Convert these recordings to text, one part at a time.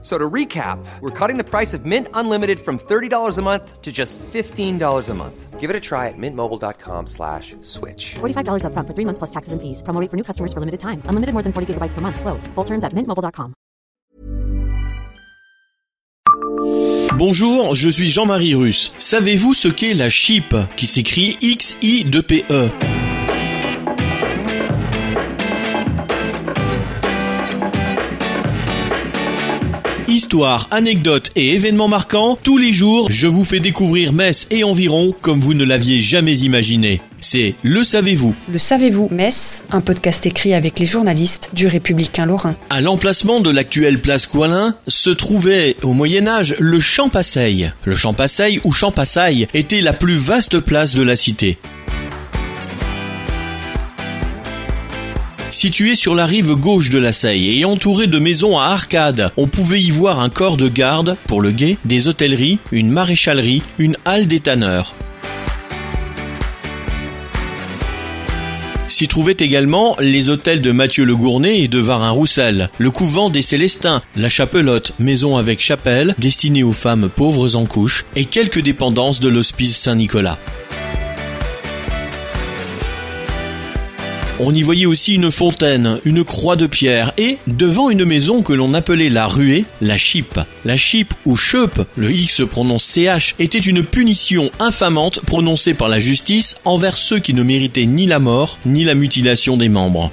So to recap, we're cutting the price of Mint Unlimited from $30 a month to just $15 a month. Give it a try at mintmobile.com slash switch. $45 upfront for three months plus taxes and fees. Promo rate for new customers for limited time. Unlimited more than 40 gigabytes per month. Slows. Full terms at mintmobile.com. Bonjour, je suis Jean-Marie Russe. Savez-vous ce qu'est la chip, qui s'écrit X-I-2-P-E Histoire, anecdotes et événements marquants, tous les jours, je vous fais découvrir Metz et environ comme vous ne l'aviez jamais imaginé. C'est Le Savez-vous Le Savez-vous Metz, un podcast écrit avec les journalistes du Républicain Lorrain. À l'emplacement de l'actuelle place Coilin se trouvait au Moyen Âge le Champ Passeil. Le Champ Passeil ou Champ était la plus vaste place de la cité. Situé sur la rive gauche de la Seille et entouré de maisons à arcades, on pouvait y voir un corps de garde pour le guet, des hôtelleries, une maréchalerie, une halle des tanneurs. S'y trouvaient également les hôtels de Mathieu Le Gournay et de Varin-Roussel, le couvent des Célestins, la Chapelotte, maison avec chapelle destinée aux femmes pauvres en couche, et quelques dépendances de l'hospice Saint-Nicolas. On y voyait aussi une fontaine, une croix de pierre et, devant une maison que l'on appelait la ruée, la chip. La chip ou chep, le X se prononce CH, était une punition infamante prononcée par la justice envers ceux qui ne méritaient ni la mort, ni la mutilation des membres.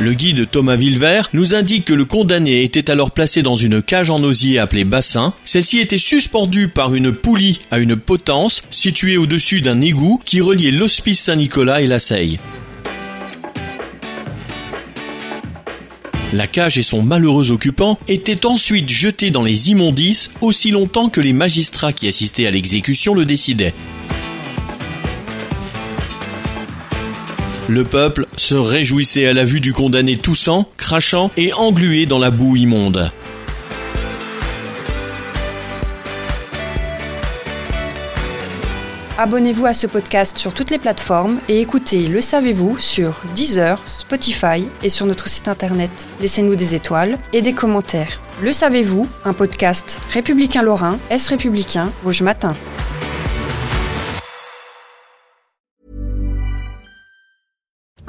Le guide Thomas Villevert nous indique que le condamné était alors placé dans une cage en osier appelée bassin. Celle-ci était suspendue par une poulie à une potence située au-dessus d'un égout qui reliait l'hospice Saint-Nicolas et la Seille. La cage et son malheureux occupant étaient ensuite jetés dans les immondices aussi longtemps que les magistrats qui assistaient à l'exécution le décidaient. Le peuple se réjouissait à la vue du condamné toussant, crachant et englué dans la boue immonde. Abonnez-vous à ce podcast sur toutes les plateformes et écoutez Le Savez-vous sur Deezer, Spotify et sur notre site internet. Laissez-nous des étoiles et des commentaires. Le Savez-vous, un podcast républicain lorrain, Est républicain, Vosges Matin.